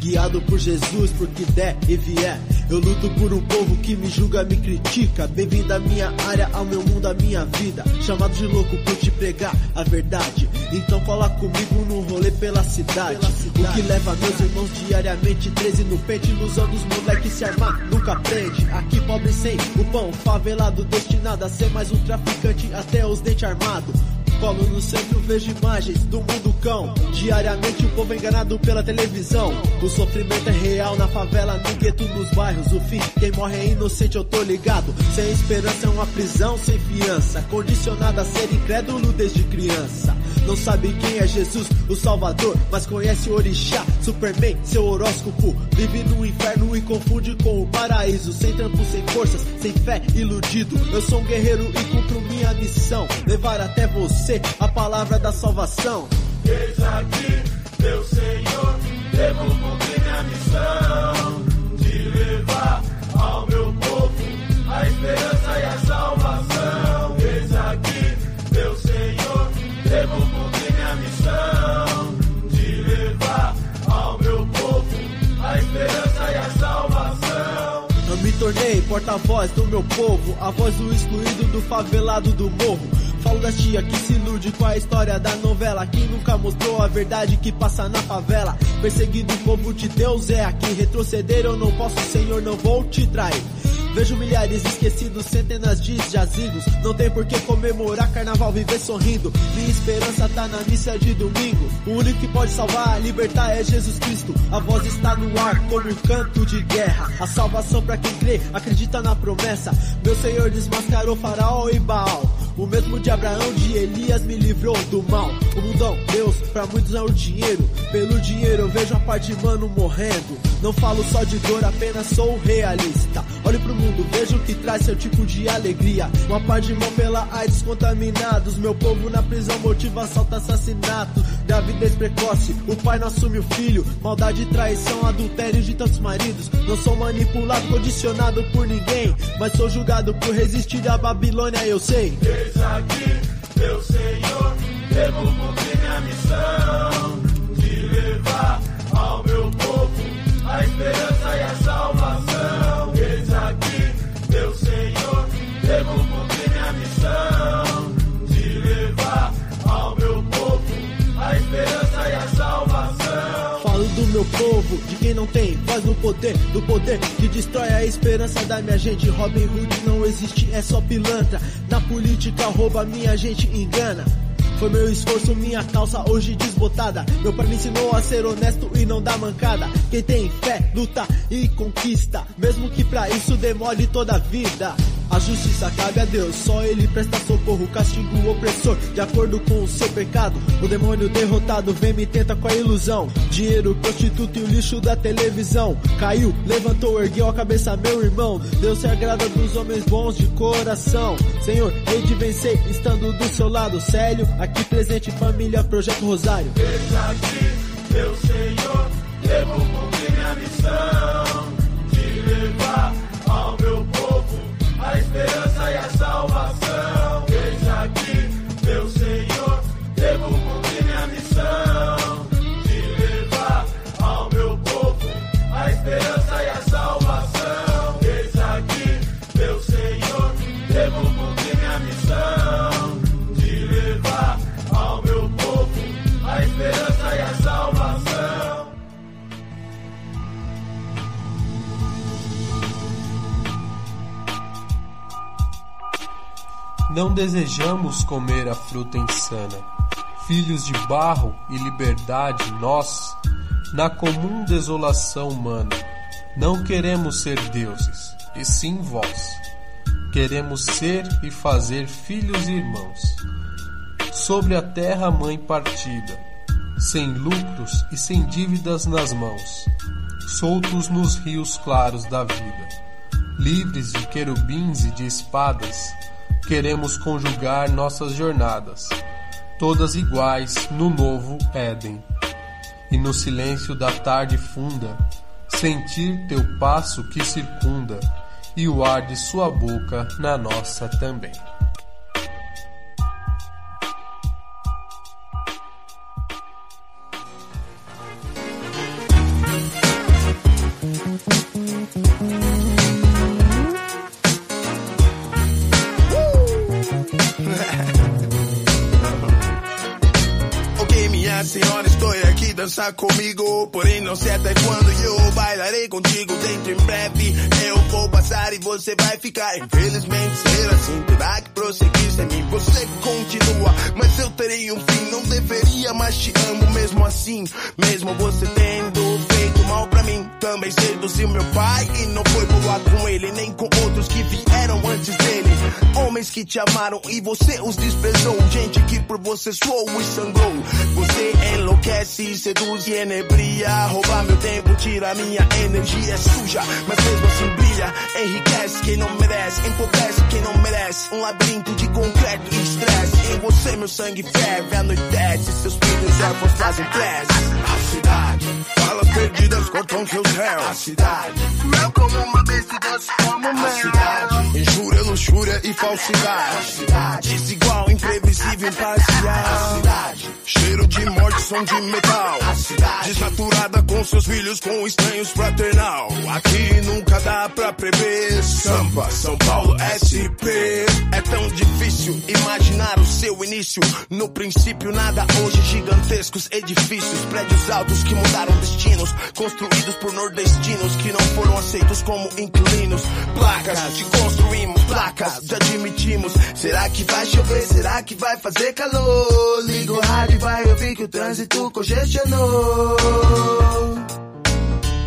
Speaker 8: Guiado por Jesus, porque der e vier. Eu luto por um povo que me julga, me critica. Bem-vindo à minha área, ao meu mundo, à minha vida. Chamado de louco por te pregar a verdade. Então cola comigo num rolê pela cidade. O que leva meus irmãos diariamente 13 no peito, ilusão dos moleques se armar, nunca aprende. Aqui pobre sem o pão, favelado destinado a ser mais um traficante até os dentes armados. Colo no centro, vejo imagens do mundo cão. Diariamente o povo é enganado pela televisão. O sofrimento é real na favela, no gueto, nos bairros. O fim, quem morre é inocente, eu tô ligado. Sem esperança é uma prisão sem fiança. Condicionado a ser incrédulo desde criança. Não sabe quem é Jesus, o Salvador, mas conhece o Orixá, Superman, seu horóscopo. Vive no inferno e confunde com o paraíso. Sem trampo, sem forças, sem fé, iludido. Eu sou um guerreiro e cumpro minha missão: levar até você a palavra da salvação.
Speaker 15: Eis aqui, meu Senhor, devo cumprir minha missão de levar ao meu povo a esperança e a salvação. Eis aqui, meu Senhor, devo cumprir
Speaker 8: tornei porta-voz do meu povo, a voz do excluído, do favelado, do morro. Falo das tia que se ilude com a história da novela. Quem nunca mostrou a verdade que passa na favela. Perseguido, povo de Deus é aqui. Retroceder eu não posso, Senhor, não vou te trair. Vejo milhares esquecidos, centenas de jazidos. Não tem por que comemorar carnaval, viver sorrindo. Minha esperança tá na missa de domingo. O único que pode salvar, libertar é Jesus Cristo. A voz está no ar como um canto de guerra. A salvação para quem crê, acredita na promessa. Meu Senhor desmascarou Faraó e Baal. O mesmo de Abraão, de Elias, me livrou do mal. O mundão, Deus, pra muitos é o dinheiro. Pelo dinheiro eu vejo a parte de mano morrendo. Não falo só de dor, apenas sou realista. Olhe pro mundo, vejo o que traz seu tipo de alegria. Uma parte de mão pela AIDS contaminados. Meu povo na prisão motiva assalto, assassinato. Gravidez precoce, o pai não assume o filho. Maldade, traição, adultério de tantos maridos. Não sou manipulado, condicionado por ninguém. Mas sou julgado por resistir à Babilônia, eu sei.
Speaker 15: Eis aqui, meu Senhor, devo cumprir minha missão levar ao meu povo a esperança e a salvação. Eis aqui, meu Senhor, devo cumprir minha missão de levar ao meu povo a esperança e a salvação.
Speaker 8: Falo do meu povo, de quem não tem voz no poder, do poder que destrói a esperança da minha gente. Robin Hood não existe, é só pilantra. Na política rouba, minha gente engana. Foi meu esforço, minha calça hoje desbotada. Meu pai me ensinou a ser honesto e não dar mancada. Quem tem fé, luta e conquista. Mesmo que pra isso demore toda a vida. A justiça cabe a Deus, só Ele presta socorro, castigo o opressor, de acordo com o seu pecado. O demônio derrotado vem me tenta com a ilusão. Dinheiro, prostituto e o lixo da televisão. Caiu, levantou, ergueu a cabeça, meu irmão. Deus se agrada dos homens bons de coração. Senhor, hei de vencer, estando do seu lado. Célio, aqui presente, família, Projeto Rosário.
Speaker 15: Eis aqui, meu Senhor, devo cumprir minha missão salvação. Eis aqui,
Speaker 1: Não desejamos comer a fruta insana. Filhos de barro e liberdade, nós, na comum desolação humana, não queremos ser deuses, e sim vós. Queremos ser e fazer filhos e irmãos. Sobre a terra mãe partida, sem lucros e sem dívidas nas mãos, soltos nos rios claros da vida, livres de querubins e de espadas, queremos conjugar nossas jornadas, todas iguais no novo Éden. E no silêncio da tarde funda, sentir teu passo que circunda, e o ar de sua boca na nossa também.
Speaker 2: Senhora, estou aqui dançar comigo. Porém, não sei até quando eu bailarei contigo. Dentro em breve eu vou passar e você vai ficar. Infelizmente, ser assim terá que prosseguir sem mim. Você continua, mas eu terei um fim. Não deveria, mas te amo mesmo assim. Mesmo você mal pra mim. Também seduziu meu pai e não foi boa com ele, nem com outros que vieram antes dele. Homens que te amaram e você os desprezou. Gente que por você suou e sangrou. Você enlouquece, seduz e enebria. Rouba meu tempo, tira minha energia. É suja, mas mesmo assim brilha. Enriquece quem não merece, empobrece quem não merece. Um labirinto de concreto e estresse. Em você meu sangue ferve, anoitece. Seus filhos órfãos fazem prece. A cidade,
Speaker 15: balas perdidas cortam seus réus.
Speaker 2: A cidade,
Speaker 15: cruel como uma besta e doce como mel.
Speaker 2: A cidade,
Speaker 15: injúria, luxúria e falsidade.
Speaker 2: A cidade,
Speaker 15: desigual, imprevisível, imparcial.
Speaker 2: A cidade,
Speaker 15: cheiro de morte, som de metal.
Speaker 2: A cidade,
Speaker 15: desnaturada com seus filhos, com estranhos fraternal. Aqui nunca dá pra prever. Sampa, São Paulo, SP.
Speaker 2: É tão difícil imaginar o seu início. No princípio, nada hoje, gigantescos edifícios, prédios altos que mudaram destinos, construídos por nordestinos que não foram aceitos como inquilinos. Placas de construímos, placas de admitimos. Será que vai chover? Será que vai fazer calor? Liga o rádio e vai ouvir que o trânsito congestionou.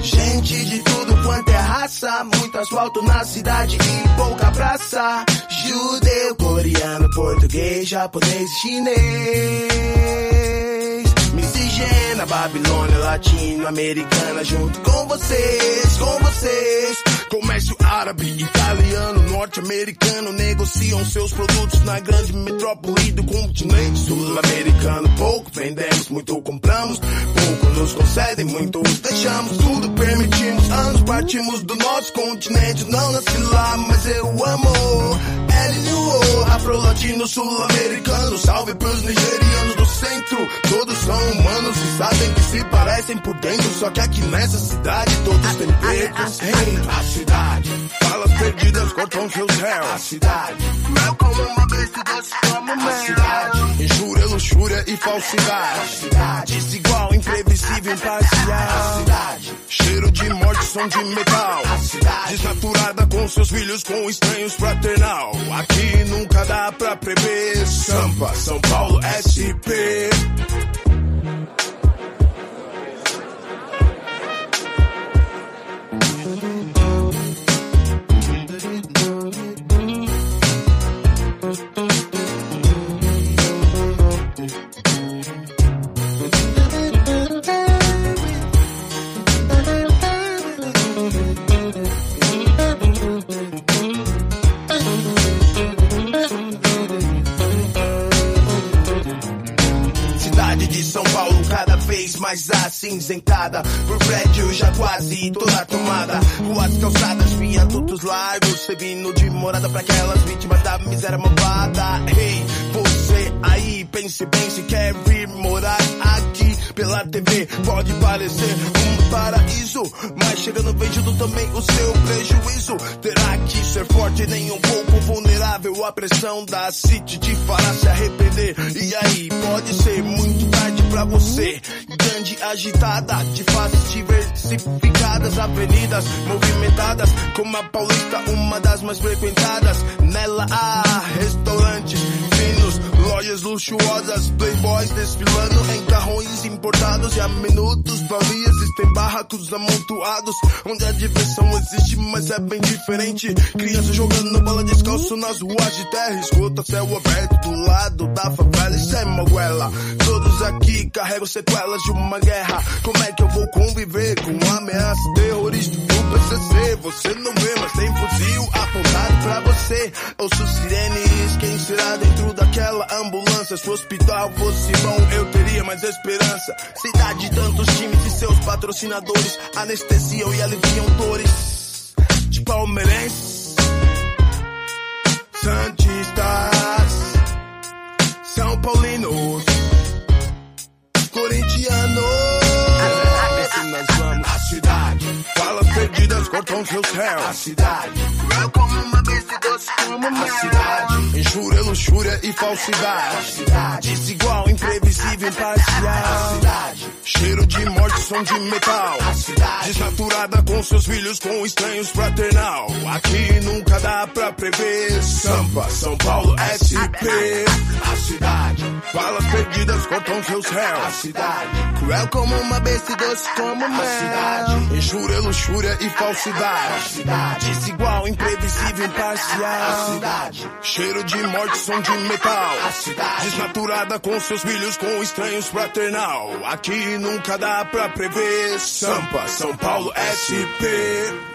Speaker 2: Gente de tudo quanto é raça, muito asfalto na cidade e pouca praça. Judeu, coreano, português, japonês chinês. Miscigena, Babilônia, latino-americana, junto com vocês, com vocês.
Speaker 15: Comércio árabe, italiano, norte-americano negociam seus produtos na grande metrópole do continente sul-americano. Pouco vendemos, muito compramos, pouco nos concedem, muito deixamos, tudo permitimos. Anos partimos do nosso continente, não nasci lá, mas eu amo. LUO, afro-latino, sul-americano, salve pros nigerianos do centro. Todos são humanos e sabem que se parecem por dentro, só que aqui nessa cidade todos têm preconceito.
Speaker 2: A cidade,
Speaker 15: perdidas cortam seus réus.
Speaker 2: A cidade,
Speaker 15: cruel como uma besta doce como mel.
Speaker 2: A cidade,
Speaker 15: injúria, luxúria e falsidade.
Speaker 2: A cidade,
Speaker 15: desigual, imprevisível, imparcial.
Speaker 2: A cidade,
Speaker 15: cheiro de morte, som de metal.
Speaker 2: A cidade,
Speaker 15: desnaturada com seus filhos, com estranhos fraternal. Aqui nunca dá pra prever. Sampa, São Paulo, SP.
Speaker 2: Por prédio já quase toda tomada. Ruas, calçadas, viadutos largos. Servindo de morada pra aquelas vítimas da miséria malvada. Hey, você aí, pense bem se quer vir morar aqui Pela TV pode parecer um paraíso Mas chegando vencido também o seu prejuízo. Terá que ser forte nem um pouco vulnerável. A pressão da City te fará se arrepender. E aí, pode ser muito tarde pra você. Grande, agitada, de faces diversificadas Avenidas movimentadas. Como a Paulista, uma das mais frequentadas. Nela há restaurantes Lojas luxuosas, playboys desfilando em carrões importados E há minutos vazias existem barracos amontoados Onde a diversão existe, mas é bem diferente. Crianças jogando bola descalço nas ruas de terra. Escuta céu aberto do lado da favela Isso é moguela Todos aqui carregam sequelas de uma guerra. Como é que eu vou conviver com ameaça terrorista do PCC? Você não vê, mas tem fuzil apontado pra você. Ouço sirenes, quem será dentro daquela ambulância? Se o hospital fosse bom, eu teria mais esperança. Cidade de tantos times e seus patrocinadores Anestesiam e aliviam dores. De palmeirenses Santistas São Paulinos Corintianos. Nós vamos.
Speaker 15: A cidade, balas perdidas cortam seus réus.
Speaker 2: A cidade, cruel como uma e doce como mel.
Speaker 15: A cidade, injúria, luxúria e falsidade.
Speaker 2: A cidade,
Speaker 15: desigual, imprevisível, imparcial.
Speaker 2: A cidade,
Speaker 15: cheiro de morte, som de metal.
Speaker 2: A cidade,
Speaker 15: desnaturada com seus filhos, com estranhos fraternal. Aqui nunca dá pra prever. Sampa, São Paulo, SP.
Speaker 2: A cidade, Balas perdidas cortam seus réus.
Speaker 10: A cidade.
Speaker 2: Cruel como uma besta e doce como mel.
Speaker 10: cidade.
Speaker 2: Injúria, luxúria e falsidade.
Speaker 10: A cidade.
Speaker 2: Desigual, imprevisível, imparcial.
Speaker 10: A cidade.
Speaker 2: Cheiro de morte, som de metal.
Speaker 10: A cidade.
Speaker 2: Desnaturada com seus filhos, com estranhos fraternal. Aqui nunca dá pra prever. Sampa, São Paulo, SP.